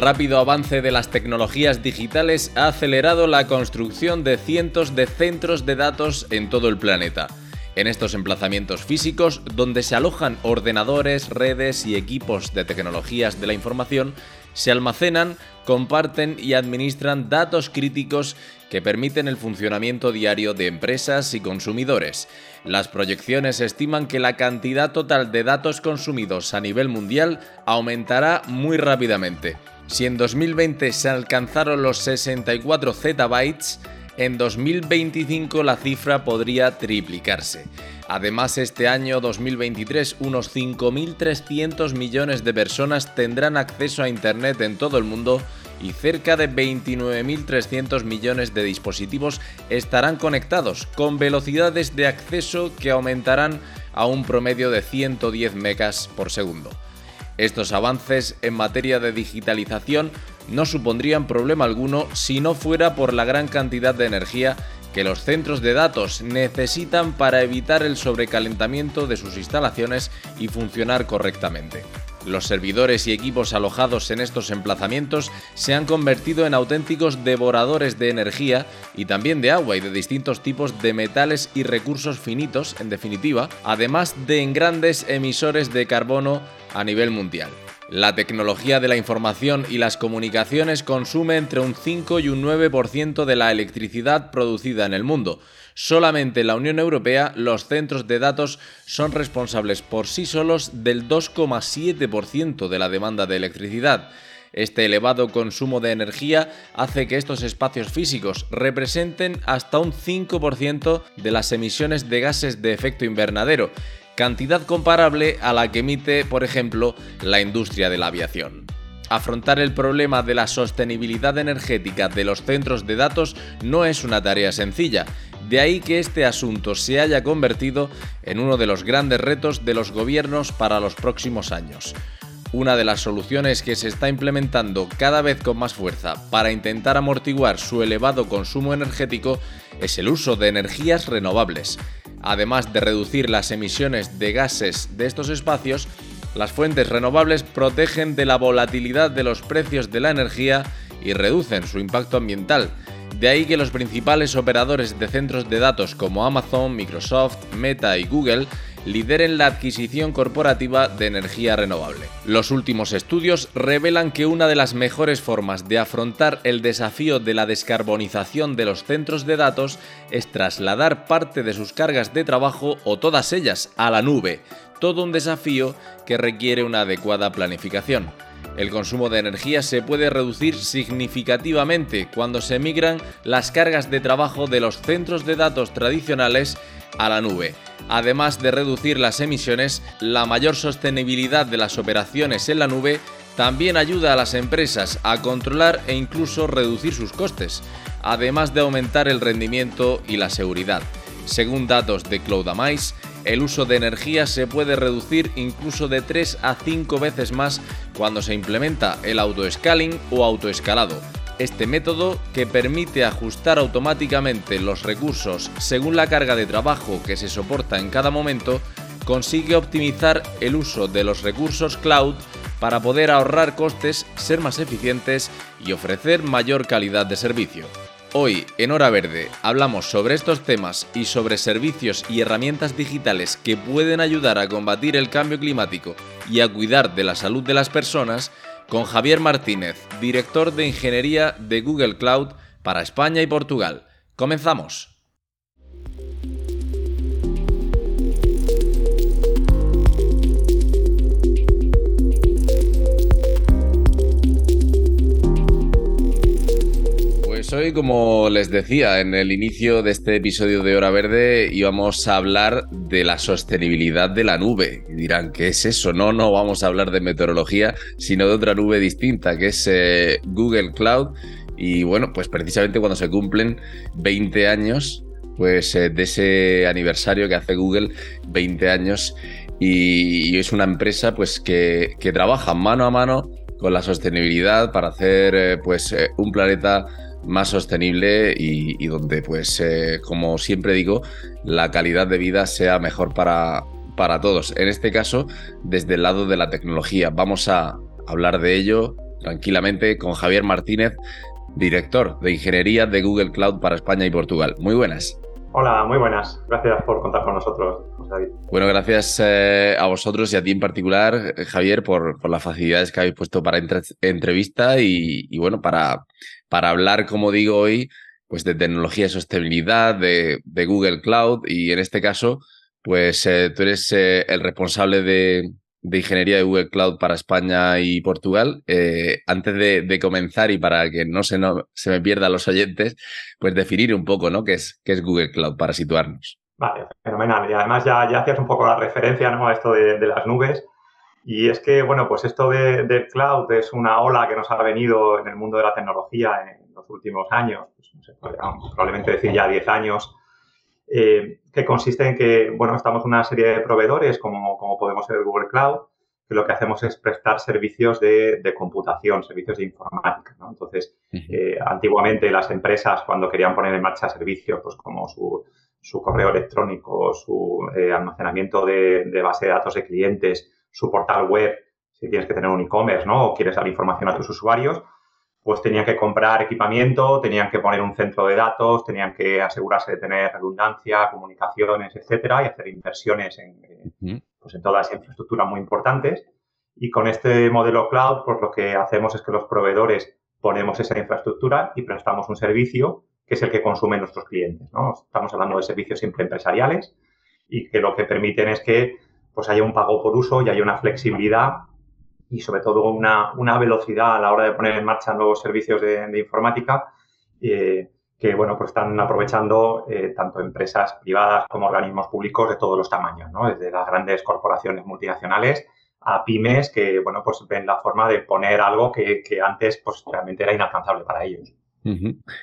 Rápido avance de las tecnologías digitales ha acelerado la construcción de cientos de centros de datos en todo el planeta. En estos emplazamientos físicos, donde se alojan ordenadores, redes y equipos de tecnologías de la información, se almacenan, comparten y administran datos críticos que permiten el funcionamiento diario de empresas y consumidores. Las proyecciones estiman que la cantidad total de datos consumidos a nivel mundial aumentará muy rápidamente. Si en 2020 se alcanzaron los 64 zettabytes, en 2025 la cifra podría triplicarse. Además, este año 2023 unos 5.300 millones de personas tendrán acceso a Internet en todo el mundo y cerca de 29.300 millones de dispositivos estarán conectados con velocidades de acceso que aumentarán a un promedio de 110 megas por segundo. Estos avances en materia de digitalización no supondrían problema alguno si no fuera por la gran cantidad de energía que los centros de datos necesitan para evitar el sobrecalentamiento de sus instalaciones y funcionar correctamente. Los servidores y equipos alojados en estos emplazamientos se han convertido en auténticos devoradores de energía y también de agua y de distintos tipos de metales y recursos finitos, en definitiva, además de en grandes emisores de carbono a nivel mundial. La tecnología de la información y las comunicaciones consume entre un 5 y un 9% de la electricidad producida en el mundo. Solamente en la Unión Europea los centros de datos son responsables por sí solos del 2,7% de la demanda de electricidad. Este elevado consumo de energía hace que estos espacios físicos representen hasta un 5% de las emisiones de gases de efecto invernadero cantidad comparable a la que emite, por ejemplo, la industria de la aviación. Afrontar el problema de la sostenibilidad energética de los centros de datos no es una tarea sencilla, de ahí que este asunto se haya convertido en uno de los grandes retos de los gobiernos para los próximos años. Una de las soluciones que se está implementando cada vez con más fuerza para intentar amortiguar su elevado consumo energético es el uso de energías renovables. Además de reducir las emisiones de gases de estos espacios, las fuentes renovables protegen de la volatilidad de los precios de la energía y reducen su impacto ambiental. De ahí que los principales operadores de centros de datos como Amazon, Microsoft, Meta y Google lideren la adquisición corporativa de energía renovable. Los últimos estudios revelan que una de las mejores formas de afrontar el desafío de la descarbonización de los centros de datos es trasladar parte de sus cargas de trabajo o todas ellas a la nube, todo un desafío que requiere una adecuada planificación. El consumo de energía se puede reducir significativamente cuando se migran las cargas de trabajo de los centros de datos tradicionales a la nube. Además de reducir las emisiones, la mayor sostenibilidad de las operaciones en la nube también ayuda a las empresas a controlar e incluso reducir sus costes, además de aumentar el rendimiento y la seguridad. Según datos de Cloudamize, el uso de energía se puede reducir incluso de 3 a 5 veces más cuando se implementa el autoscaling o autoescalado. Este método, que permite ajustar automáticamente los recursos según la carga de trabajo que se soporta en cada momento, consigue optimizar el uso de los recursos cloud para poder ahorrar costes, ser más eficientes y ofrecer mayor calidad de servicio. Hoy, en Hora Verde, hablamos sobre estos temas y sobre servicios y herramientas digitales que pueden ayudar a combatir el cambio climático y a cuidar de la salud de las personas con Javier Martínez, director de Ingeniería de Google Cloud para España y Portugal. Comenzamos. Hoy, como les decía en el inicio de este episodio de Hora Verde, íbamos a hablar de la sostenibilidad de la nube. Y dirán, ¿qué es eso? No, no vamos a hablar de meteorología, sino de otra nube distinta, que es eh, Google Cloud. Y bueno, pues precisamente cuando se cumplen 20 años pues eh, de ese aniversario que hace Google, 20 años, y, es una empresa pues que, trabaja mano a mano con la sostenibilidad para hacer eh, pues un planeta más sostenible y, donde pues eh, como siempre digo la calidad de vida sea mejor para, para todos. En este caso desde el lado de la tecnología. Vamos a hablar de ello tranquilamente con Javier Martínez, director de Ingeniería de Google Cloud para España y Portugal. Muy buenas. Hola, muy buenas. Gracias por contar con nosotros, José David. Bueno, gracias eh, a vosotros y a ti en particular, eh, Javier, por, por las facilidades que habéis puesto para entrevista y, bueno, para, para hablar, como digo hoy, pues de tecnología y sostenibilidad, de, de Google Cloud y en este caso, pues eh, tú eres el responsable de, de ingeniería de Google Cloud para España y Portugal. Eh, antes de, comenzar y para que no se, me pierdan los oyentes, pues definir un poco, ¿no? ¿Qué es, qué es Google Cloud para situarnos? Vale, fenomenal. Y además ya, ya hacías un poco la referencia ¿no? a esto de, las nubes. Y es que, bueno, pues esto de, de, cloud es una ola que nos ha venido en el mundo de la tecnología en los últimos años, pues, no sé, probablemente decir ya 10 años, eh, que consiste en que, bueno, estamos una serie de proveedores, como, como podemos ser Google Cloud, que lo que hacemos es prestar servicios de, computación, servicios de informática. ¿no? Entonces, eh, antiguamente las empresas, cuando querían poner en marcha servicios, pues como su, su correo electrónico, su eh, almacenamiento de, de, base de datos de clientes, su portal web, si tienes que tener un e-commerce, ¿no? O quieres dar información a tus usuarios, pues tenían que comprar equipamiento, tenían que poner un centro de datos, tenían que asegurarse de tener redundancia, comunicaciones, etcétera, y hacer inversiones en, pues en toda esa infraestructura muy importantes. Y con este modelo cloud, pues lo que hacemos es que los proveedores ponemos esa infraestructura y prestamos un servicio que es el que consumen nuestros clientes. ¿no? Estamos hablando de servicios siempre empresariales y que lo que permiten es que pues un pago por uso y haya una flexibilidad y sobre todo una, una, velocidad a la hora de poner en marcha nuevos servicios de, informática eh, que bueno pues están aprovechando eh, tanto empresas privadas como organismos públicos de todos los tamaños, ¿no? desde las grandes corporaciones multinacionales a pymes que bueno pues ven la forma de poner algo que, que antes pues realmente era inalcanzable para ellos.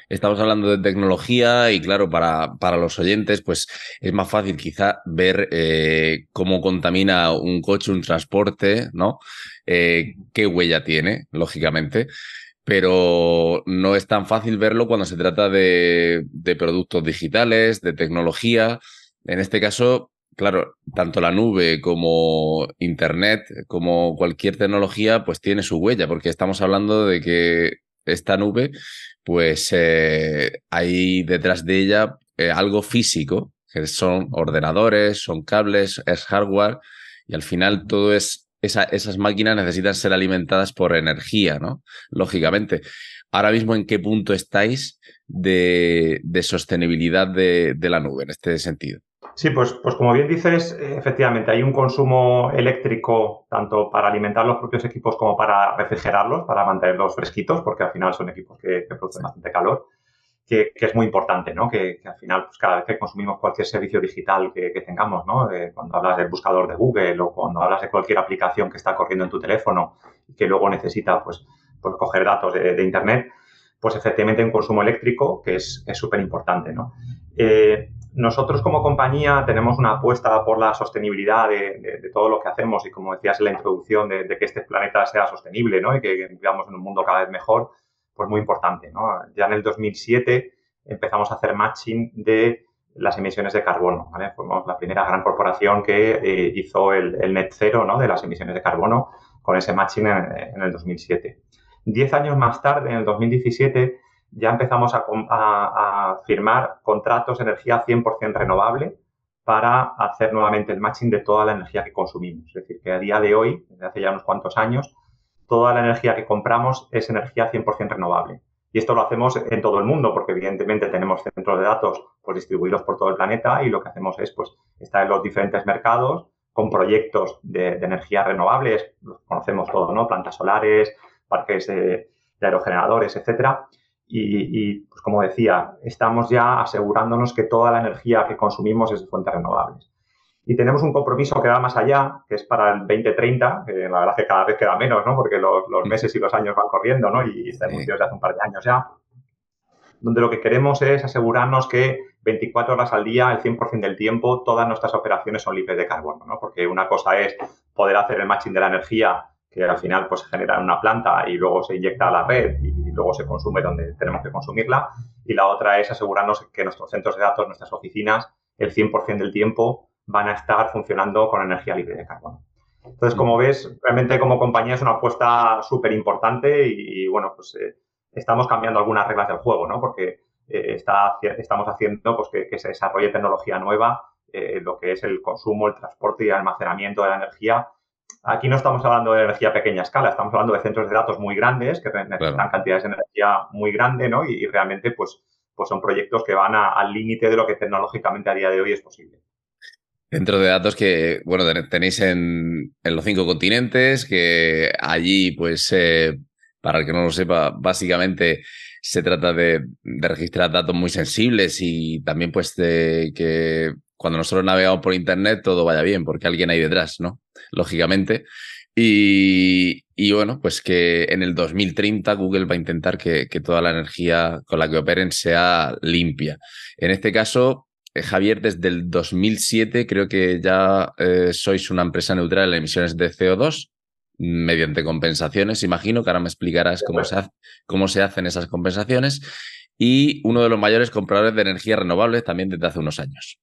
Estamos hablando de tecnología y claro, para, para, los oyentes, pues es más fácil quizá ver eh, cómo contamina un coche, un transporte, ¿no? Eh, qué huella tiene, lógicamente, pero no es tan fácil verlo cuando se trata de, de productos digitales, de tecnología. En este caso, claro, tanto la nube como Internet, como cualquier tecnología, pues tiene su huella, porque estamos hablando de que esta nube pues eh, hay detrás de ella eh, algo físico, que son ordenadores, son cables, es hardware, y al final todo es, esas máquinas necesitan ser alimentadas por energía, ¿no? Lógicamente. Ahora mismo, ¿en qué punto estáis de, sostenibilidad de la nube en este sentido? Sí, pues, pues como bien dices, efectivamente hay un consumo eléctrico tanto para alimentar los propios equipos como para refrigerarlos, para mantenerlos fresquitos, porque al final son equipos que, producen bastante calor, que, es muy importante, ¿no? Que, al final, pues cada vez que consumimos cualquier servicio digital que, tengamos, ¿no? Eh, cuando hablas del buscador de Google o cuando hablas de cualquier aplicación que está corriendo en tu teléfono y que luego necesita, pues, pues coger datos de, Internet, pues efectivamente hay un consumo eléctrico que es súper importante, ¿no? Eh, nosotros como compañía tenemos una apuesta por la sostenibilidad de, todo lo que hacemos y como decías en la introducción, de, que este planeta sea sostenible ¿no? y que vivamos en un mundo cada vez mejor, pues muy importante. Ya en el 2007 empezamos a hacer matching de las emisiones de carbono. Fuimos la primera gran corporación que eh, hizo el, net cero de las emisiones de carbono con ese matching en, en el 2007. Diez años más tarde, en el 2017, ya empezamos a, firmar contratos de energía 100% renovable para hacer nuevamente el matching de toda la energía que consumimos. Es decir, que a día de hoy, desde hace ya unos cuantos años, toda la energía que compramos es energía 100% renovable. Y esto lo hacemos en todo el mundo, porque evidentemente tenemos centros de datos pues, distribuidos por todo el planeta y lo que hacemos es pues, estar en los diferentes mercados con proyectos de, energías renovables, los conocemos todos, ¿no? Plantas solares, parques de, de aerogeneradores, etcétera y, pues como decía, estamos ya asegurándonos que toda la energía que consumimos es de fuentes renovables. Y tenemos un compromiso que va más allá, que es para el 2030, que la verdad es que cada vez queda menos, ¿no? Porque los, meses y los años van corriendo, ¿no? Y está sí. desde hace un par de años ya. Donde lo que queremos es asegurarnos que 24 horas al día, el 100% del tiempo, todas nuestras operaciones son libres de carbono, ¿no? Porque una cosa es poder hacer el matching de la energía que al final pues se genera en una planta y luego se inyecta a la red y luego se consume donde tenemos que consumirla. Y la otra es asegurarnos que nuestros centros de datos, nuestras oficinas, el 100% del tiempo van a estar funcionando con energía libre de carbono. Entonces, como ves, realmente como compañía es una apuesta súper importante y, bueno, pues eh, estamos cambiando algunas reglas del juego, ¿no? Porque eh, está, estamos haciendo pues, que, se desarrolle tecnología nueva, eh, lo que es el consumo, el transporte y el almacenamiento de la energía Aquí no estamos hablando de energía a pequeña escala, estamos hablando de centros de datos muy grandes que necesitan cantidades de energía muy grande, ¿no? Y, realmente, pues, pues son proyectos que van al límite de lo que tecnológicamente a día de hoy es posible. Centros de datos que, bueno, tenéis en, los cinco continentes, que allí, pues, eh, para el que no lo sepa, básicamente se trata de, de, registrar datos muy sensibles y también, pues, de que cuando nosotros navegamos por Internet todo vaya bien, porque alguien hay detrás, ¿no? Lógicamente. Y, bueno, pues que en el 2030 Google va a intentar que, toda la energía con la que operen sea limpia. En este caso, eh, Javier, desde el 2007 creo que ya eh, sois una empresa neutral en emisiones de CO2 mediante compensaciones, imagino, que ahora me explicarás cómo se, cómo se hacen esas compensaciones, y uno de los mayores compradores de energía renovable también desde hace unos años.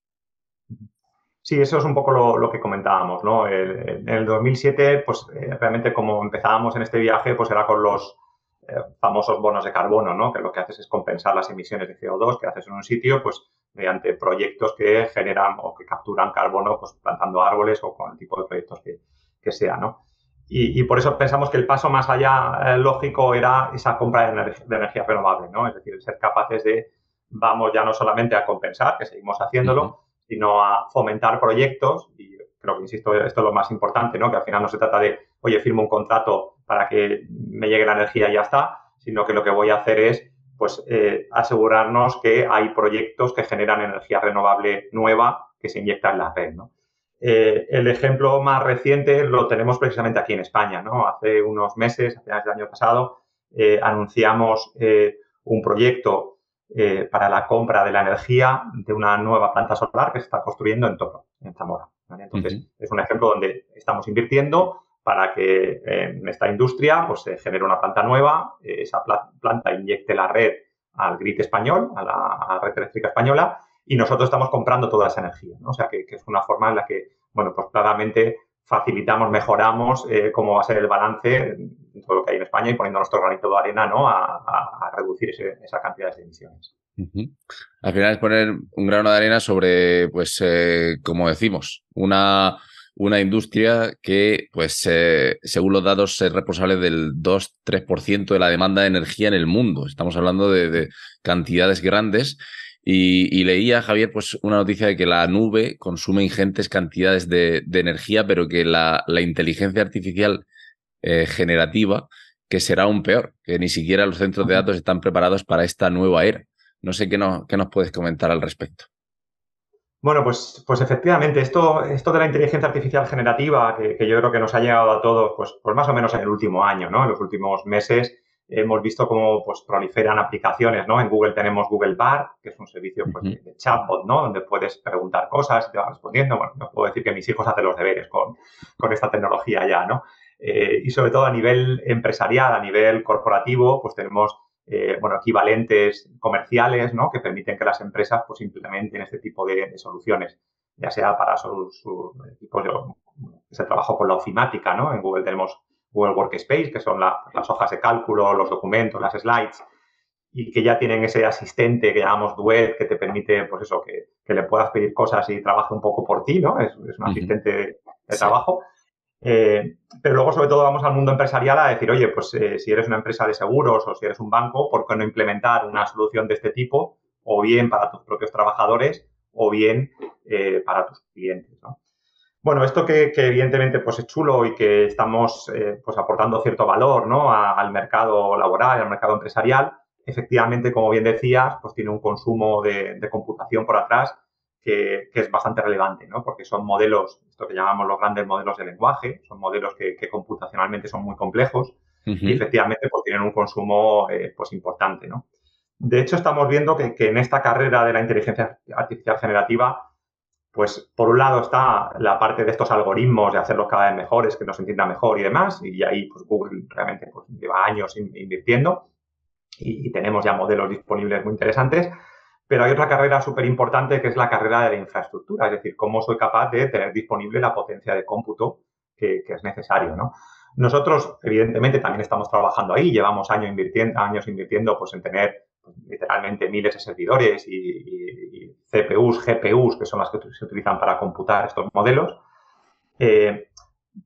Sí, eso es un poco lo, que comentábamos, ¿no? en el 2007, pues eh, realmente como empezábamos en este viaje, pues era con los eh, famosos bonos de carbono, ¿no? Que lo que haces es compensar las emisiones de CO2 que haces en un sitio, pues mediante proyectos que generan o que capturan carbono, pues plantando árboles o con el tipo de proyectos que, que sea, ¿no? Y, por eso pensamos que el paso más allá eh, lógico era esa compra de, de, energía renovable, ¿no? Es decir, ser capaces de, vamos ya no solamente a compensar, que seguimos haciéndolo, sino a fomentar proyectos y creo que, insisto, esto es lo más importante, ¿no? Que al final no se trata de, oye, firmo un contrato para que me llegue la energía y ya está, sino que lo que voy a hacer es, pues, eh, asegurarnos que hay proyectos que generan energía renovable nueva que se inyecta en la red, ¿no? Eh, el ejemplo más reciente lo tenemos precisamente aquí en España, ¿no? Hace unos meses, a finales del año pasado, eh, anunciamos un proyecto eh, para la compra de la energía de una nueva planta solar que se está construyendo en Toro, en Zamora. Entonces, es un ejemplo donde estamos invirtiendo para que en esta industria pues, se genere una planta nueva, eh, esa planta inyecte la red al grid español, a la, red eléctrica española, y nosotros estamos comprando toda esa energía. O sea, que, es una forma en la que, bueno, pues claramente facilitamos, mejoramos eh, cómo va a ser el balance todo lo que hay en España y poniendo nuestro granito de arena ¿no? a, reducir esa cantidad de emisiones. Al final es poner un grano de arena sobre, pues, eh, como decimos, una, una industria que, pues, eh, según los datos, es responsable del 2-3% de la demanda de energía en el mundo. Estamos hablando de, cantidades grandes. Y, leía, Javier, pues una noticia de que la nube consume ingentes cantidades de, energía, pero que la, la inteligencia artificial eh, generativa que será aún peor, que ni siquiera los centros de datos están preparados para esta nueva era. No sé qué, no, qué nos puedes comentar al respecto. Bueno, pues, pues efectivamente, esto, esto de la inteligencia artificial generativa, que, yo creo que nos ha llegado a todos, pues, pues más o menos en el último año, ¿no? En los últimos meses hemos visto cómo pues, proliferan aplicaciones, ¿no? En Google tenemos Google Bar, que es un servicio pues, de chatbot, ¿no? Donde puedes preguntar cosas y te va respondiendo. Bueno, no puedo decir que mis hijos hacen los deberes con, con esta tecnología ya, ¿no? Eh, y sobre todo a nivel empresarial, a nivel corporativo, pues tenemos eh, bueno, equivalentes comerciales ¿no? que permiten que las empresas pues, implementen este tipo de, soluciones, ya sea para sus equipos de ese trabajo con la ofimática. ¿no? En Google tenemos Google Workspace, que son las hojas de cálculo, los documentos, las slides, y que ya tienen ese asistente que llamamos Duet, que te permite, pues eso, que, le puedas pedir cosas y trabaje un poco por ti, ¿no? Es, un asistente de, trabajo. Eh, pero luego, sobre todo, vamos al mundo empresarial a decir, oye, pues eh, si eres una empresa de seguros o si eres un banco, ¿por qué no implementar una solución de este tipo? O bien para tus propios trabajadores o bien eh, para tus clientes, Bueno, esto que, evidentemente pues es chulo y que estamos pues aportando cierto valor ¿no? al mercado laboral, al mercado empresarial, efectivamente, como bien decías, pues tiene un consumo de, computación por atrás que, es bastante relevante, ¿no? Porque son modelos, esto que llamamos los grandes modelos de lenguaje, son modelos que, computacionalmente son muy complejos y efectivamente pues tienen un consumo eh, pues importante, ¿no? De hecho, estamos viendo que, en esta carrera de la inteligencia artificial generativa, pues por un lado está la parte de estos algoritmos, de hacerlos cada vez mejores, que nos entienda mejor y demás, y ahí pues, Google realmente pues, lleva años invirtiendo y, tenemos ya modelos disponibles muy interesantes. Pero hay otra carrera súper importante que es la carrera de la infraestructura, es decir, cómo soy capaz de tener disponible la potencia de cómputo que, es necesario, ¿no? Nosotros, evidentemente, también estamos trabajando ahí, llevamos años invirtiendo, años invirtiendo pues, en tener pues, literalmente miles de servidores y, CPUs, GPUs, que son las que se utilizan para computar estos modelos. Eh,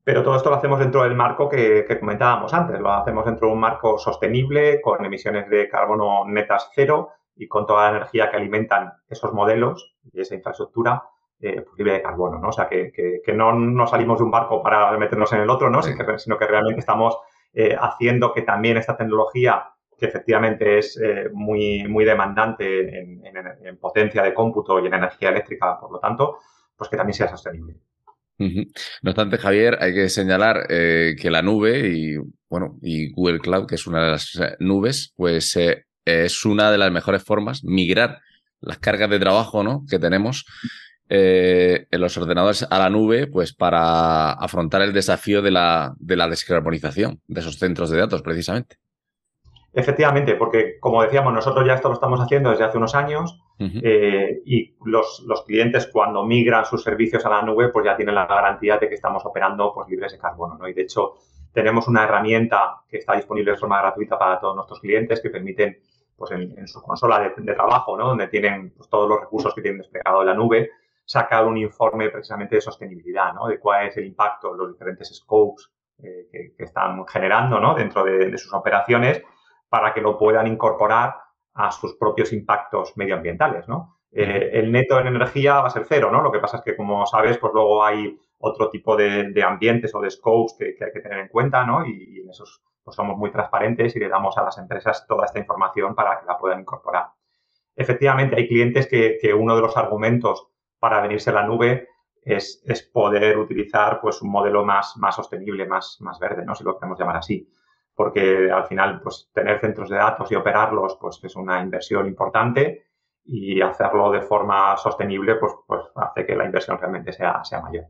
pero todo esto lo hacemos dentro del marco que, comentábamos antes, lo hacemos dentro de un marco sostenible, con emisiones de carbono netas cero y con toda la energía que alimentan esos modelos y esa infraestructura eh, pues libre de carbono, ¿no? O sea, que, no nos salimos de un barco para meternos en el otro, ¿no? Sino, que, realmente estamos eh, haciendo que también esta tecnología que efectivamente es eh, muy, muy demandante en, potencia de cómputo y en energía eléctrica, por lo tanto, pues que también sea sostenible. No obstante, Javier, hay que señalar eh, que la nube y bueno, y Google Cloud, que es una de las eh, nubes, pues es una de las mejores formas migrar las cargas de trabajo ¿no? que tenemos en los ordenadores a la nube, pues para afrontar el desafío de la, de la descarbonización de esos centros de datos, precisamente. Efectivamente, porque como decíamos, nosotros ya esto lo estamos haciendo desde hace unos años eh, y los, clientes cuando migran sus servicios a la nube, pues ya tienen la garantía de que estamos operando pues, libres de carbono. ¿no? Y de hecho, tenemos una herramienta que está disponible de forma gratuita para todos nuestros clientes que permiten, pues en, su consola de, trabajo, ¿no? donde tienen pues, todos los recursos que tienen desplegado en la nube, sacar un informe precisamente de sostenibilidad, ¿no? de cuál es el impacto, los diferentes scopes eh, que, están generando ¿no? dentro de sus operaciones para que lo puedan incorporar a sus propios impactos medioambientales, ¿no? Eh, el neto en energía va a ser cero, ¿no? Lo que pasa es que, como sabes, pues luego hay otro tipo de, ambientes o de scopes que, hay que tener en cuenta, ¿no? Y, en esos pues somos muy transparentes y le damos a las empresas toda esta información para que la puedan incorporar. Efectivamente, hay clientes que, uno de los argumentos para venirse a la nube es, poder utilizar pues, un modelo más, más sostenible, más, más verde, ¿no? Si lo queremos llamar así porque al final, pues tener centros de datos y operarlos, pues es una inversión importante y hacerlo de forma sostenible, pues, pues hace que la inversión realmente sea, sea mayor.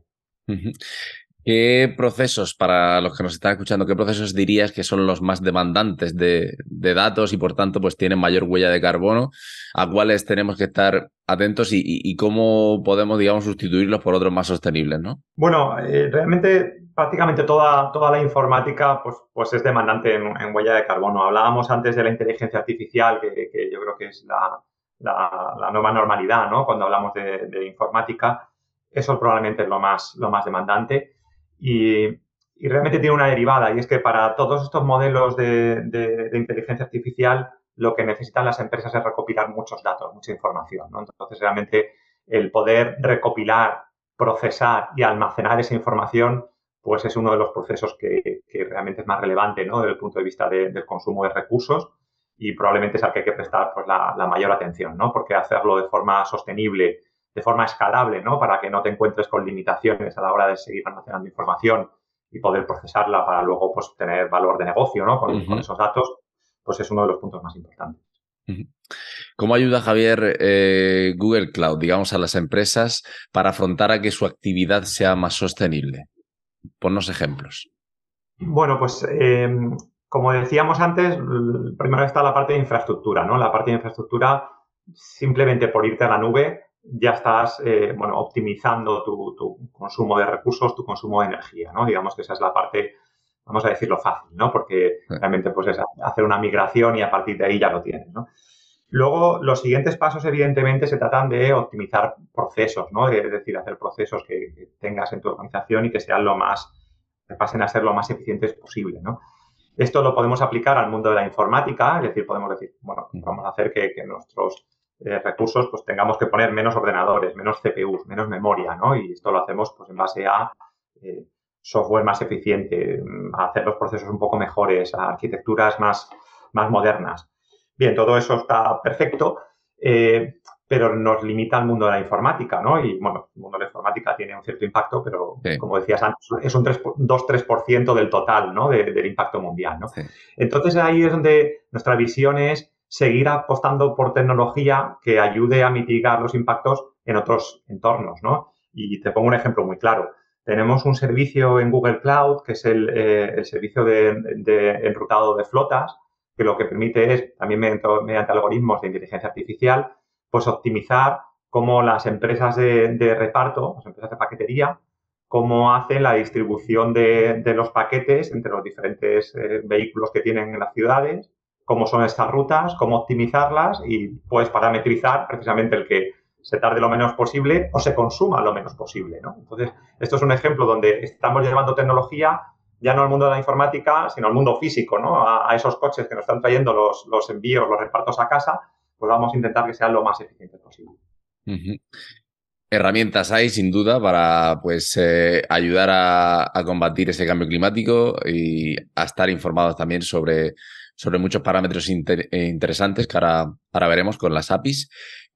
¿Qué procesos, para los que nos están escuchando, qué procesos dirías que son los más demandantes de, datos y por tanto pues tienen mayor huella de carbono? ¿A cuáles tenemos que estar atentos y, cómo podemos, digamos, sustituirlos por otros más sostenibles, no? Bueno, eh, realmente prácticamente toda, toda la informática pues, pues es demandante en, huella de carbono. Hablábamos antes de la inteligencia artificial, que, yo creo que es la, nueva normalidad, ¿no? Cuando hablamos de, informática, eso probablemente es lo más, lo más demandante. Y, realmente tiene una derivada, y es que para todos estos modelos de, inteligencia artificial, lo que necesitan las empresas es recopilar muchos datos, mucha información. Entonces, realmente el poder recopilar, procesar y almacenar esa información pues es uno de los procesos que, realmente es más relevante ¿no? desde el punto de vista del consumo de recursos y probablemente es al que hay que prestar pues, la, mayor atención, ¿no? porque hacerlo de forma sostenible, de forma escalable, ¿no? para que no te encuentres con limitaciones a la hora de seguir almacenando información y poder procesarla para luego pues, tener valor de negocio ¿no? con, esos datos, pues es uno de los puntos más importantes. ¿Cómo ayuda, Javier, eh, Google Cloud, digamos, a las empresas para afrontar a que su actividad sea más sostenible? Ponnos ejemplos. Bueno, pues em, como decíamos antes, primero está la parte de infraestructura, ¿no? La parte de infraestructura, simplemente por irte a la nube, ya estás, eh, bueno, optimizando tu, consumo de recursos, tu consumo de energía, ¿no? Digamos que esa es la parte, vamos a decirlo fácil, ¿no? Porque realmente, pues es hacer una migración y a partir de ahí ya lo tienes, ¿no? Luego, los siguientes pasos, evidentemente, se tratan de optimizar procesos, ¿no? Es decir, hacer procesos que, tengas en tu organización y que sean lo más, que pasen a ser lo más eficientes posible, ¿no? Esto lo podemos aplicar al mundo de la informática, es decir, podemos decir, bueno, vamos a hacer que, nuestros eh, recursos, pues tengamos que poner menos ordenadores, menos CPUs, menos memoria, ¿no? Y esto lo hacemos, pues, en base a eh, software más eficiente, a hacer los procesos un poco mejores, a arquitecturas más, más modernas. Bien, todo eso está perfecto, eh, pero nos limita al mundo de la informática, ¿no? Y bueno, el mundo de la informática tiene un cierto impacto, pero como decías antes, es un 2-3% del total, ¿no? del impacto mundial, ¿no? Entonces ahí es donde nuestra visión es seguir apostando por tecnología que ayude a mitigar los impactos en otros entornos, ¿no? Y te pongo un ejemplo muy claro. Tenemos un servicio en Google Cloud, que es el, eh, servicio de, enrutado de flotas, que lo que permite es, también mediante, algoritmos de inteligencia artificial, pues optimizar cómo las empresas de, reparto, las empresas de paquetería, cómo hacen la distribución de, los paquetes entre los diferentes eh, vehículos que tienen en las ciudades, cómo son estas rutas, cómo optimizarlas y pues parametrizar precisamente el que se tarde lo menos posible o se consuma lo menos posible. ¿no? Entonces, esto es un ejemplo donde estamos llevando tecnología ya no al mundo de la informática, sino al mundo físico, ¿no? A, esos coches que nos están trayendo los, los, envíos, los repartos a casa, pues vamos a intentar que sean lo más eficientes posible. Herramientas hay, sin duda, para pues eh, ayudar a, combatir ese cambio climático y a estar informados también sobre, sobre muchos parámetros interesantes que ahora, ahora veremos con las APIs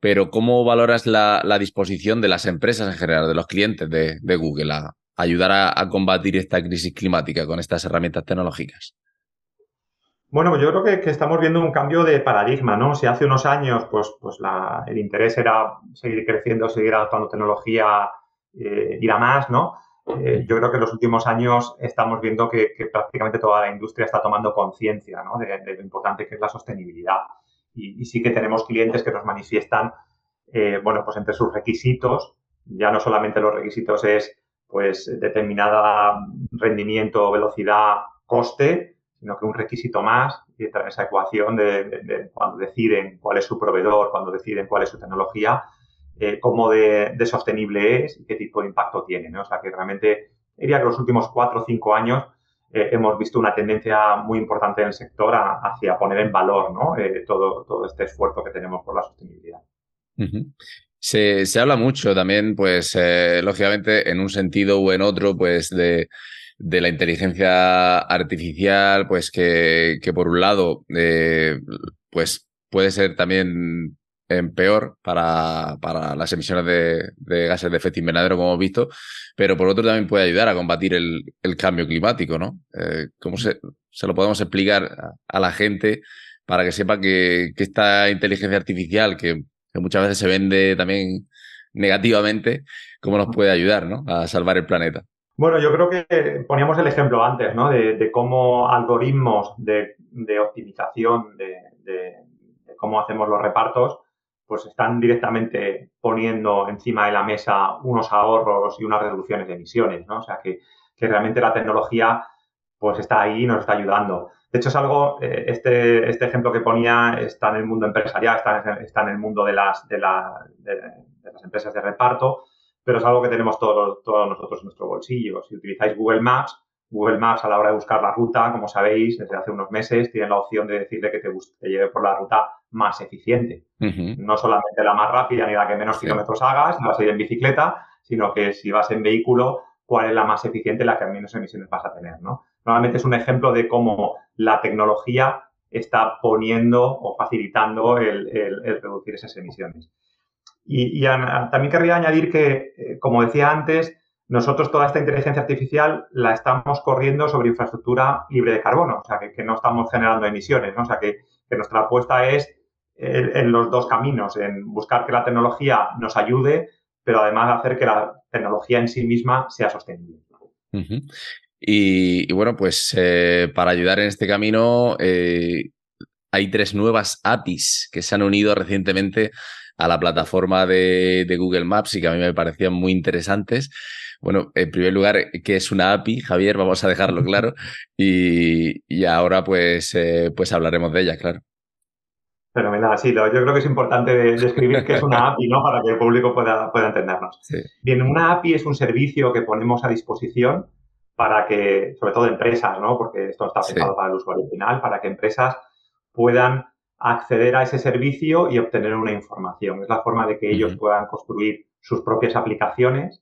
pero ¿cómo valoras la, disposición de las empresas en general, de los clientes de, Google a ayudar a, combatir esta crisis climática con estas herramientas tecnológicas? Bueno, pues yo creo que, estamos viendo un cambio de paradigma, ¿no? Si hace unos años, pues, pues el interés era seguir creciendo, seguir adaptando tecnología, eh, ir a más, ¿no? Eh, yo creo que en los últimos años estamos viendo que, prácticamente toda la industria está tomando conciencia ¿no? de, lo importante que es la sostenibilidad y, sí que tenemos clientes que nos manifiestan, eh, bueno, pues entre sus requisitos, ya no solamente los requisitos es, pues, determinada rendimiento, velocidad, coste, sino que un requisito más, y en esa ecuación de, cuando deciden cuál es su proveedor, cuando deciden cuál es su tecnología, eh, cómo de, sostenible es y qué tipo de impacto tiene. ¿no? O sea, que realmente diría que los últimos cuatro o cinco años eh, hemos visto una tendencia muy importante en el sector hacia poner en valor ¿no? Eh, todo, todo este esfuerzo que tenemos por la sostenibilidad. se, se, habla mucho también, pues, lógicamente, en un sentido u en otro, pues, de, de la inteligencia artificial, pues, que, que por un lado, pues, puede ser también en peor para, para las emisiones de, gases de efecto invernadero, como hemos visto, pero por otro también puede ayudar a combatir el, cambio climático, ¿no? Eh, ¿Cómo se, se, lo podemos explicar a, la gente para que sepa que, esta inteligencia artificial, que, muchas veces se vende también negativamente, cómo nos puede ayudar ¿no? a salvar el planeta? Bueno, yo creo que poníamos el ejemplo antes, ¿no? De, cómo algoritmos de, optimización de, de, cómo hacemos los repartos pues están directamente poniendo encima de la mesa unos ahorros y unas reducciones de emisiones, ¿no? O sea que, realmente la tecnología pues está ahí y nos está ayudando. De hecho, es algo, eh, este, este ejemplo que ponía está en el mundo empresarial, está, está en el mundo de las, de, las empresas de reparto, pero es algo que tenemos todos, todos nosotros en nuestro bolsillo. Si utilizáis Google Maps, Google Maps a la hora de buscar la ruta, como sabéis, desde hace unos meses tiene la opción de decirle que te, lleve por la ruta más eficiente. No solamente la más rápida ni la que menos kilómetros hagas, no vas a ir en bicicleta, sino que si vas en vehículo, cuál es la más eficiente, la que menos emisiones vas a tener, ¿no? Normalmente es un ejemplo de cómo la tecnología está poniendo o facilitando el, reducir esas emisiones. Y, también querría añadir que, eh, como decía antes, nosotros toda esta inteligencia artificial la estamos corriendo sobre infraestructura libre de carbono, o sea, que, no estamos generando emisiones, ¿no? O sea, que, nuestra apuesta es en, los dos caminos, en buscar que la tecnología nos ayude, pero además hacer que la tecnología en sí misma sea sostenible. y, bueno, pues eh, para ayudar en este camino, eh, hay tres nuevas APIs que se han unido recientemente a la plataforma de, de Google Maps y que a mí me parecían muy interesantes. Bueno, en primer lugar, ¿qué es una API, Javier? Vamos a dejarlo claro. Y, ahora pues, eh, pues hablaremos de ella, claro. Fenomenal, sí, yo creo que es importante describir qué es una API, ¿no? Para que el público pueda, pueda entendernos. Bien, una API es un servicio que ponemos a disposición para que, sobre todo empresas, ¿no? Porque esto está pensado para el usuario final, para que empresas puedan acceder a ese servicio y obtener una información. Es la forma de que ellos puedan construir sus propias aplicaciones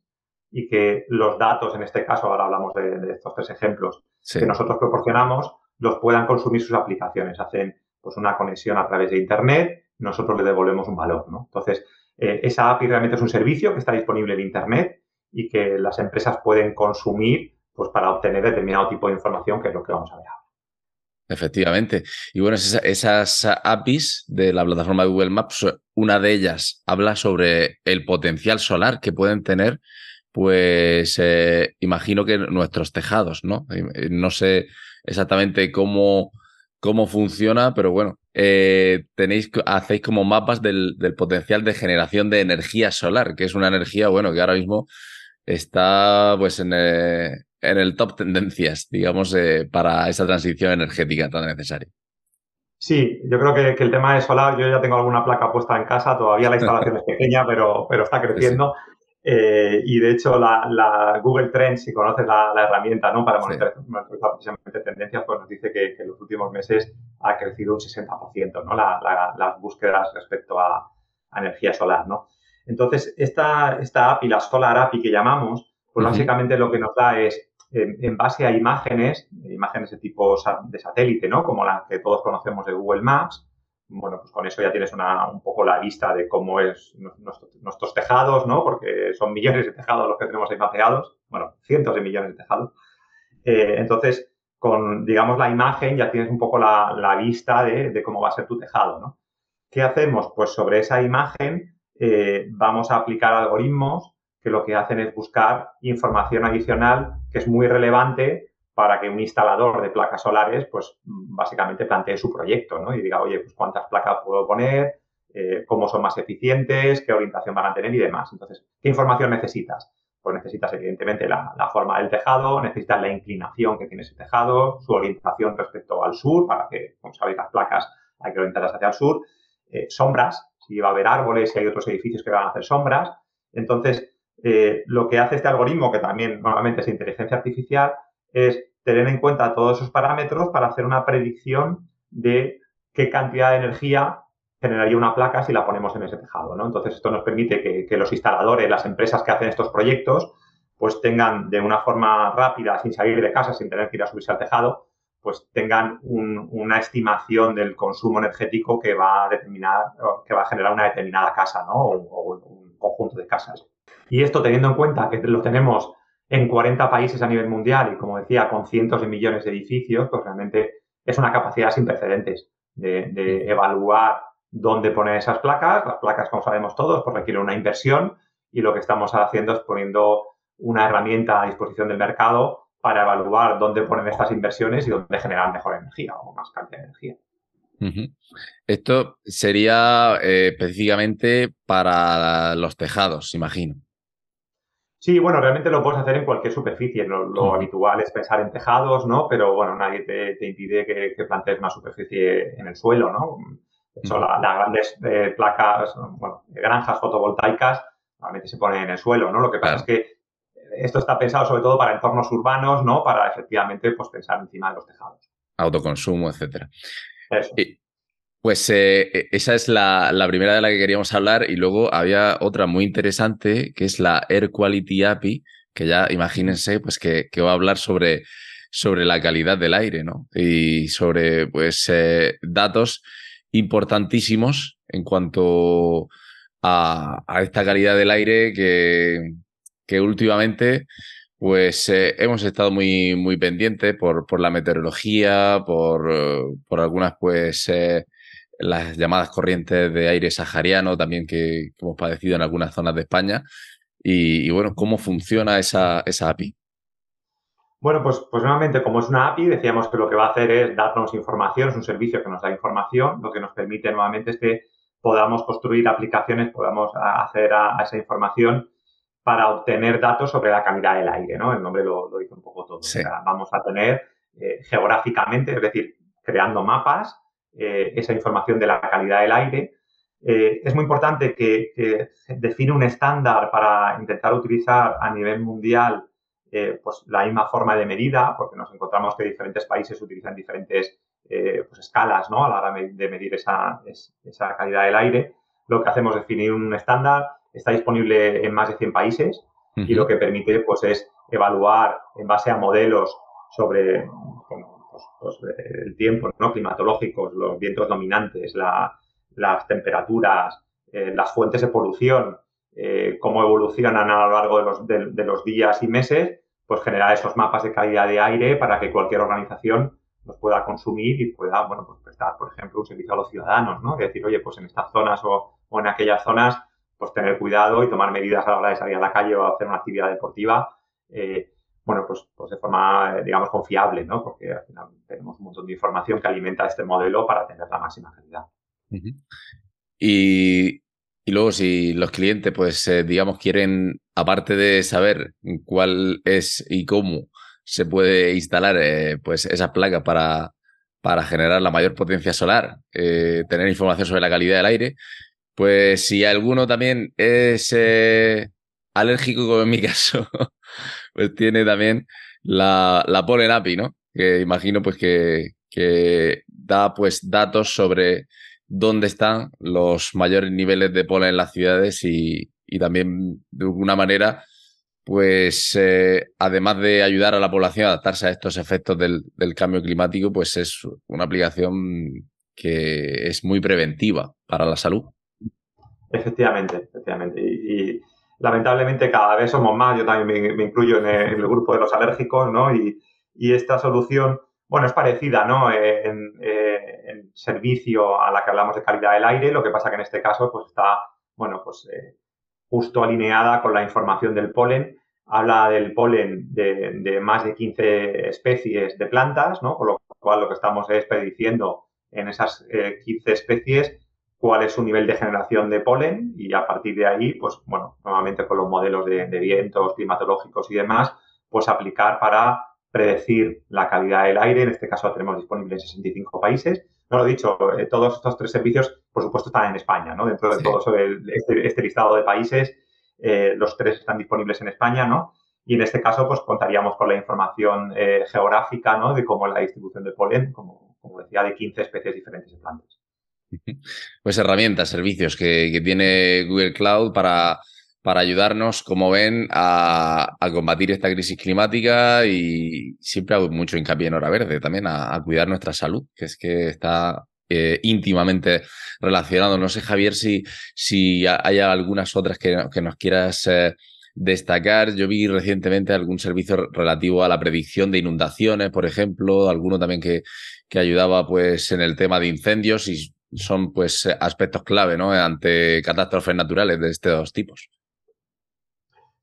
y que los datos, en este caso, ahora hablamos de, estos tres ejemplos, que nosotros proporcionamos, los puedan consumir sus aplicaciones. Hacen pues una conexión a través de Internet, nosotros le devolvemos un valor, ¿no? Entonces, eh, esa API realmente es un servicio que está disponible en Internet y que las empresas pueden consumir pues, para obtener determinado tipo de información, que es lo que vamos a ver ahora. Efectivamente. Y bueno, esas, APIs de la plataforma de Google Maps, una de ellas habla sobre el potencial solar que pueden tener, pues eh, imagino que nuestros tejados, ¿no? Eh, no sé exactamente cómo, cómo funciona, pero bueno, eh, tenéis, hacéis como mapas del, del, potencial de generación de energía solar, que es una energía, bueno, que ahora mismo está pues en, en el top tendencias, digamos, eh, para esa transición energética tan necesaria. Sí, yo creo que, el tema de solar, yo ya tengo alguna placa puesta en casa, todavía la instalación es pequeña, pero, pero está creciendo. Eh, y de hecho, la, Google Trends, si conoces la, herramienta ¿no? para monitorizar precisamente tendencias, pues nos dice que, en los últimos meses ha crecido un 60% ¿no? las búsquedas respecto a, energía solar. ¿no? Entonces, esta, esta API, la Solar API que llamamos, pues básicamente lo que nos da es en, base a imágenes, imágenes de tipo de satélite, ¿no? Como las que todos conocemos de Google Maps. Bueno, pues con eso ya tienes una, un poco la vista de cómo es nuestros tejados, ¿no? Porque son millones de tejados los que tenemos ahí mapeados. Bueno, cientos de millones de tejados. Eh, entonces, con, digamos, la imagen ya tienes un poco la, vista de, cómo va a ser tu tejado, ¿no? ¿Qué hacemos? Pues sobre esa imagen eh, vamos a aplicar algoritmos que lo que hacen es buscar información adicional que es muy relevante para que un instalador de placas solares, pues básicamente plantee su proyecto, ¿no? Y diga, oye, pues cuántas placas puedo poner, eh, cómo son más eficientes, qué orientación van a tener y demás. Entonces, ¿qué información necesitas? Pues necesitas evidentemente la, forma del tejado, necesitas la inclinación que tiene ese tejado, su orientación respecto al sur, para que, como sabéis, las placas hay que orientarlas hacia el sur, eh, sombras, si va a haber árboles, si hay otros edificios que van a hacer sombras. Entonces, eh, lo que hace este algoritmo, que también normalmente es inteligencia artificial, es tener en cuenta todos esos parámetros para hacer una predicción de qué cantidad de energía generaría una placa si la ponemos en ese tejado. ¿no? Entonces, esto nos permite que, los instaladores, las empresas que hacen estos proyectos, pues tengan de una forma rápida, sin salir de casa, sin tener que ir a subirse al tejado, pues tengan una estimación del consumo energético que va a determinar, que va a generar una determinada casa, ¿no? o un conjunto de casas. Y esto teniendo en cuenta que lo tenemos en 40 países a nivel mundial y, como decía, con cientos de millones de edificios, pues realmente es una capacidad sin precedentes de, evaluar dónde poner esas placas. Las placas, como sabemos todos, pues requieren una inversión y lo que estamos haciendo es poniendo una herramienta a disposición del mercado para evaluar dónde poner estas inversiones y dónde generar mejor energía o más cantidad de energía. Esto sería eh, específicamente para los tejados, imagino. Sí, bueno, realmente lo puedes hacer en cualquier superficie. Lo, habitual es pensar en tejados, ¿no? Pero bueno, nadie te, impide que, plantees una superficie en el suelo, ¿no? De hecho, las grandes eh, placas, bueno, granjas fotovoltaicas, normalmente se ponen en el suelo, ¿no? Lo que pasa es que esto está pensado sobre todo para entornos urbanos, ¿no? Para efectivamente, pues pensar encima de los tejados. Autoconsumo, etcétera. Eso. Pues eh, e, esa es la, primera de la que queríamos hablar y luego había otra muy interesante que es la Air Quality API, que ya imagínense pues que, va a hablar sobre, sobre la calidad del aire, ¿no? Y sobre pues eh, datos importantísimos en cuanto a, esta calidad del aire que, que últimamente pues eh, hemos estado muy, muy pendientes por, por la meteorología, por, por algunas pues las llamadas corrientes de aire sahariano también que, hemos padecido en algunas zonas de España. Y, bueno, ¿cómo funciona esa, esa API? Bueno, pues, pues nuevamente, como es una API, decíamos que lo que va a hacer es darnos información, es un servicio que nos da información, lo que nos permite nuevamente es que podamos construir aplicaciones, podamos hacer a, esa información para obtener datos sobre la calidad del aire, ¿no? El nombre lo, dice un poco todo. vamos a tener eh, geográficamente, es decir, creando mapas eh, esa información de la calidad del aire. Eh, es muy importante que, define un estándar para intentar utilizar a nivel mundial pues la misma forma de medida, porque nos encontramos que diferentes países utilizan diferentes pues escalas ¿no? a la hora de medir esa, esa calidad del aire. Lo que hacemos es definir un estándar, está disponible en más de 100 países y lo que permite pues, es evaluar en base a modelos sobre pues, pues, el tiempo ¿no? climatológicos, los vientos dominantes, las temperaturas, eh, las fuentes de polución, eh, cómo evolucionan a lo largo de los, de, los, días y meses, pues generar esos mapas de calidad de aire para que cualquier organización los pueda consumir y pueda, bueno, pues prestar, por ejemplo, un servicio a los ciudadanos, ¿no? decir, oye, pues en estas zonas o, en aquellas zonas, pues tener cuidado y tomar medidas a la hora de salir a la calle o hacer una actividad deportiva, eh, bueno, pues, pues de forma, digamos, confiable, ¿no? Porque al final tenemos un montón de información que alimenta este modelo para tener la máxima calidad. Y, y luego si los clientes, pues, eh, digamos, quieren, aparte de saber cuál es y cómo se puede instalar, eh, pues, esas placas para, para generar la mayor potencia solar, eh, tener información sobre la calidad del aire, pues si alguno también es alérgico, como en mi caso, pues tiene también la, la Pollen API, ¿no? Que imagino pues que, que da pues datos sobre dónde están los mayores niveles de polen en las ciudades y, también de alguna manera, pues eh, además de ayudar a la población a adaptarse a estos efectos del, cambio climático, pues es una aplicación que es muy preventiva para la salud. Efectivamente, efectivamente. Y, lamentablemente cada vez somos más, yo también me, incluyo en el, grupo de los alérgicos, ¿no? Y, y esta solución bueno, es parecida, ¿no? Eh, en, servicio a la que hablamos de calidad del aire, lo que pasa que en este caso, pues está, bueno, pues eh, justo alineada con la información del polen. Habla del polen de, más de 15 especies de plantas, ¿no? Con lo cual lo que estamos es prediciendo en esas 15 eh, especies cuál es su nivel de generación de polen y a partir de ahí, pues bueno, nuevamente con los modelos de, de vientos climatológicos y demás, pues aplicar para predecir la calidad del aire. En este caso tenemos disponible en 65 países. No lo he dicho, eh, todos estos tres servicios, por supuesto, están en España, ¿no? Dentro de todo este, este, listado de países, eh, los tres están disponibles en España, ¿no? Y en este caso, pues contaríamos con la información eh, geográfica, ¿no? De cómo es la distribución de polen, como, como decía, de 15 especies diferentes de plantas. Pues herramientas, servicios que, que tiene Google Cloud para para ayudarnos, como ven, a, combatir esta crisis climática y siempre hago mucho hincapié en hora verde también, a, cuidar nuestra salud, que es que está eh, íntimamente relacionado. No sé, Javier, si, si hay algunas otras que, nos quieras eh, destacar. Yo vi recientemente algún servicio relativo a la predicción de inundaciones, por ejemplo, alguno también que, que ayudaba pues en el tema de incendios y son pues aspectos clave ¿no? ante catástrofes naturales de estos tipos.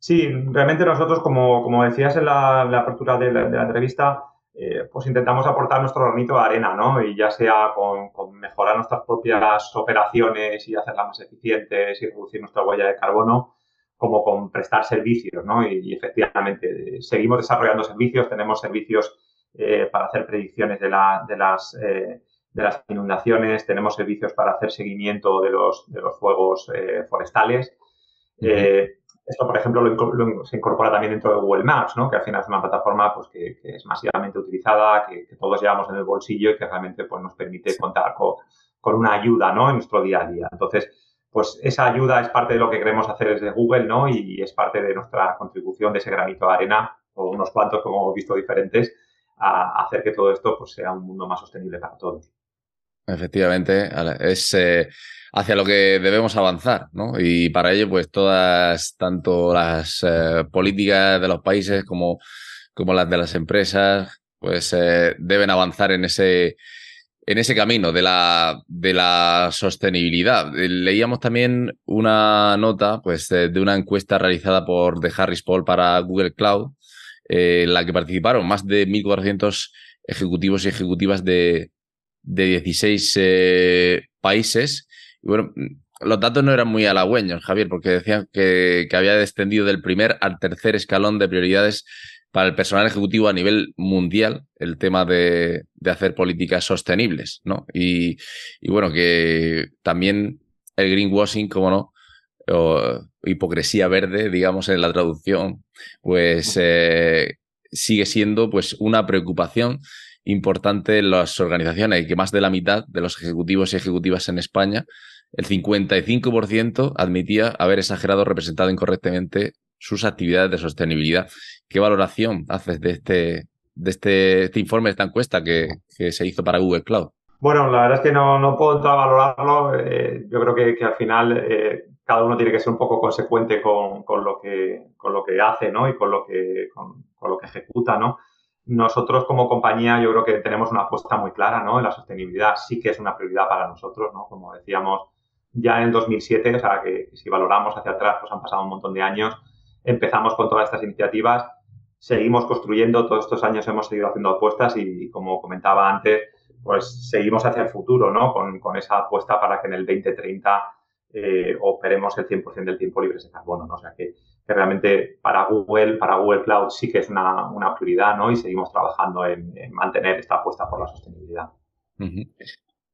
Sí, realmente nosotros, como, como decías en la, apertura de la, entrevista, eh, pues intentamos aportar nuestro granito de arena, ¿no? Y ya sea con, mejorar nuestras propias operaciones y hacerlas más eficientes y reducir nuestra huella de carbono, como con prestar servicios, ¿no? Y, efectivamente, seguimos desarrollando servicios, tenemos servicios eh, para hacer predicciones de, la, de, las, eh, de las inundaciones, tenemos servicios para hacer seguimiento de los, de los fuegos forestales. Esto, por ejemplo, lo, se incorpora también dentro de Google Maps, ¿no? que al final es una plataforma pues, que, es masivamente utilizada, que, todos llevamos en el bolsillo y que realmente pues, nos permite contar con, una ayuda ¿no? en nuestro día a día. Entonces, pues esa ayuda es parte de lo que queremos hacer desde Google ¿no? y es parte de nuestra contribución de ese granito de arena, o unos cuantos, como hemos visto, diferentes, a hacer que todo esto pues, sea un mundo más sostenible para todos. Efectivamente, es eh, hacia lo que debemos avanzar, ¿no? Y para ello, pues todas, tanto las eh, políticas de los países como, como las de las empresas, pues eh, deben avanzar en ese, en ese camino de la, de la sostenibilidad. Leíamos también una nota pues, de una encuesta realizada por The Harris Poll para Google Cloud, en la que participaron más de 1.400 ejecutivos y ejecutivas de, de 16 eh, países. Y bueno, los datos no eran muy halagüeños, Javier, porque decían que, que, había descendido del primer al tercer escalón de prioridades para el personal ejecutivo a nivel mundial el tema de, de hacer políticas sostenibles, ¿no? Y, y, bueno, que también el greenwashing, como no, o hipocresía verde, digamos, en la traducción, pues eh, sigue siendo pues una preocupación importante en las organizaciones y que más de la mitad de los ejecutivos y ejecutivas en España, el 55% admitía haber exagerado o representado incorrectamente sus actividades de sostenibilidad. ¿Qué valoración haces de este, de este, este informe, esta encuesta que, se hizo para Google Cloud? Bueno, la verdad es que no, puedo entrar a valorarlo. Eh, yo creo que, al final eh, cada uno tiene que ser un poco consecuente con, lo, que, con lo que hace ¿no? y con lo que, con, lo que ejecuta. ¿no? Nosotros como compañía yo creo que tenemos una apuesta muy clara ¿no? la sostenibilidad. Sí que es una prioridad para nosotros. ¿no? Como decíamos ya en el 2007, o sea que si valoramos hacia atrás, pues han pasado un montón de años. Empezamos con todas estas iniciativas seguimos construyendo, todos estos años hemos seguido haciendo apuestas y, como comentaba antes, pues seguimos hacia el futuro, ¿no? Con, esa apuesta para que en el 2030 eh, operemos el 100% del tiempo libre de carbono, ¿no? O sea que, que, realmente para Google, para Google Cloud sí que es una, una prioridad, ¿no? Y seguimos trabajando en, mantener esta apuesta por la sostenibilidad.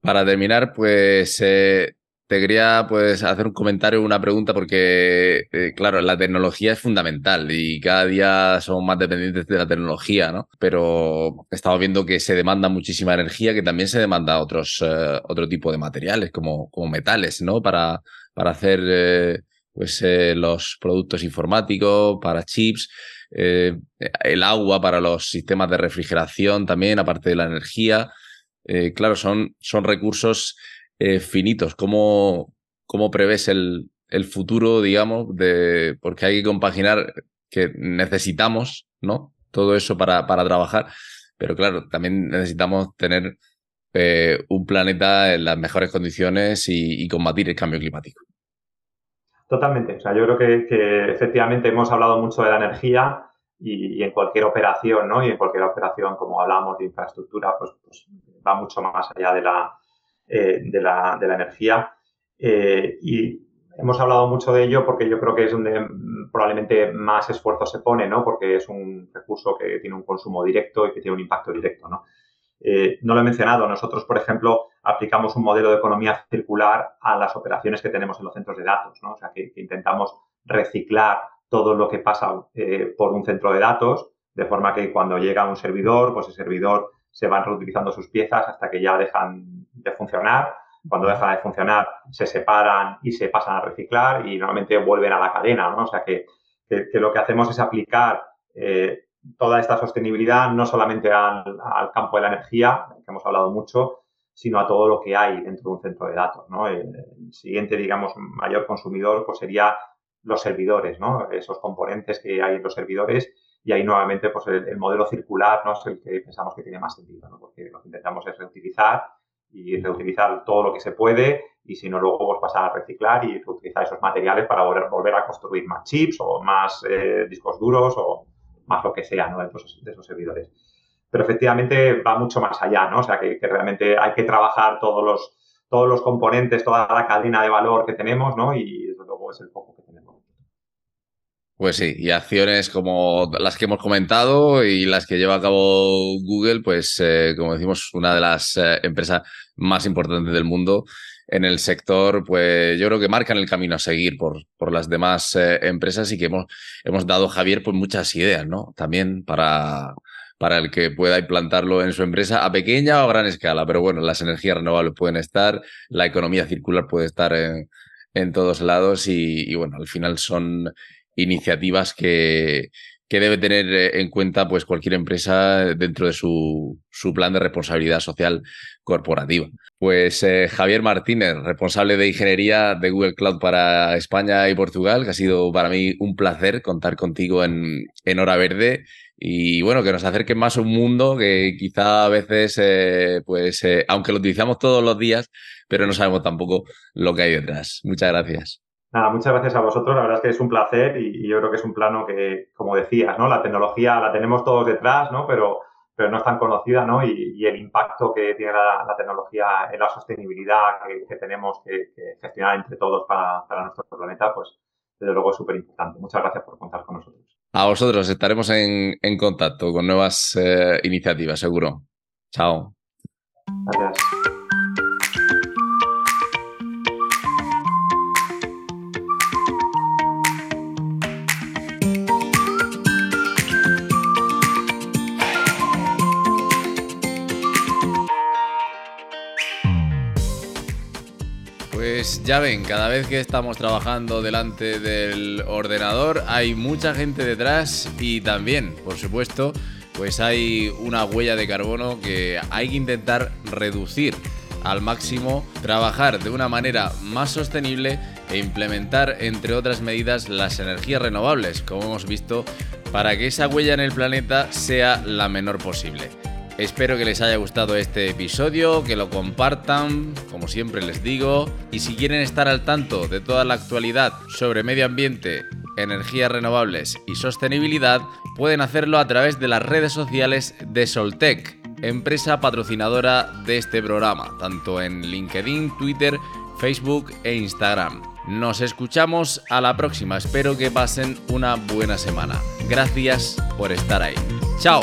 Para terminar, pues eh, te quería pues, hacer un comentario, una pregunta, porque, eh, claro, la tecnología es fundamental y cada día somos más dependientes de la tecnología, ¿no? Pero estamos viendo que se demanda muchísima energía, que también se demanda otros, eh, otro tipo de materiales, como, como metales, ¿no? Para, para hacer eh, pues, los productos informáticos, para chips. el agua para los sistemas de refrigeración también, aparte de la energía. claro, son, son recursos eh, finitos. ¿Cómo, cómo prevés el, el, futuro, digamos, de, porque hay que compaginar que necesitamos, ¿no? Todo eso para, para trabajar, pero claro, también necesitamos tener eh, un planeta en las mejores condiciones y, combatir el cambio climático. Totalmente. O sea, yo creo que, efectivamente hemos hablado mucho de la energía y, en cualquier operación, ¿no? Y en cualquier operación, como hablamos de infraestructura, pues, pues va mucho más allá de la, eh, de, la, de, la, energía. Eh, y hemos hablado mucho de ello porque yo creo que es donde probablemente más esfuerzo se pone, ¿no? Porque es un recurso que tiene un consumo directo y que tiene un impacto directo, ¿no? Eh, no lo he mencionado, nosotros, por ejemplo, aplicamos un modelo de economía circular a las operaciones que tenemos en los centros de datos, ¿no? O sea, que, intentamos reciclar todo lo que pasa por un centro de datos, de forma que cuando llega un servidor, pues el servidor se van reutilizando sus piezas hasta que ya dejan de funcionar. Cuando dejan de funcionar, se separan y se pasan a reciclar y normalmente vuelven a la cadena, ¿no? O sea que, que, lo que hacemos es aplicar eh, toda esta sostenibilidad no solamente al, campo de la energía, que hemos hablado mucho, sino a todo lo que hay dentro de un centro de datos, ¿no? El, siguiente, digamos, mayor consumidor pues sería los servidores, ¿no? Esos componentes que hay en los servidores y ahí nuevamente pues el, modelo circular no es el que pensamos que tiene más sentido, ¿no? porque lo que intentamos es reutilizar y reutilizar todo lo que se puede y si no luego pues pasar a reciclar y reutilizar esos materiales para volver, a construir más chips o más eh, discos duros o más lo que sea ¿no? de, esos, servidores. Pero efectivamente va mucho más allá, ¿no? O sea que, realmente hay que trabajar todos los, todos los componentes, toda la cadena de valor que tenemos, ¿no? Y desde luego es el foco que tenemos. Pues sí, y acciones como las que hemos comentado y las que lleva a cabo Google, pues eh, como decimos, una de las eh, empresas más importantes del mundo en el sector, pues yo creo que marcan el camino a seguir por, por las demás eh, empresas y que hemos, hemos dado, Javier, pues muchas ideas, ¿no? También para, para el que pueda implantarlo en su empresa a pequeña o a gran escala. Pero bueno, las energías renovables pueden estar, la economía circular puede estar en, todos lados y, y bueno, al final son iniciativas que, que debe tener eh, en cuenta pues, cualquier empresa dentro de su, su plan de responsabilidad social corporativa. Pues eh, Javier Martínez, responsable de ingeniería de Google Cloud para España y Portugal, que ha sido para mí un placer contar contigo en, en Hora Verde y bueno, que nos acerque más a un mundo que quizá a veces, eh, pues, aunque lo utilizamos todos los días, pero no sabemos tampoco lo que hay detrás. Muchas gracias. Nada, muchas gracias a vosotros. La verdad es que es un placer y, yo creo que es un plano que, como decías, ¿no? La tecnología la tenemos todos detrás, ¿no? Pero, pero no es tan conocida, ¿no? Y, el impacto que tiene la, tecnología en la sostenibilidad que, tenemos que, gestionar entre todos para, nuestro planeta, pues desde luego es súper importante. Muchas gracias por contar con nosotros. A vosotros estaremos en, contacto con nuevas eh, iniciativas, seguro. Chao. Gracias. Ya ven, cada vez que estamos trabajando delante del ordenador hay mucha gente detrás y también, por supuesto, pues hay una huella de carbono que hay que intentar reducir al máximo, trabajar de una manera más sostenible e implementar, entre otras medidas, las energías renovables, como hemos visto, para que esa huella en el planeta sea la menor posible. Espero que les haya gustado este episodio, que lo compartan, como siempre les digo, y si quieren estar al tanto de toda la actualidad sobre medio ambiente, energías renovables y sostenibilidad, pueden hacerlo a través de las redes sociales de Soltec, empresa patrocinadora de este programa, tanto en LinkedIn, Twitter, Facebook e Instagram. Nos escuchamos a la próxima, espero que pasen una buena semana. Gracias por estar ahí. Chao.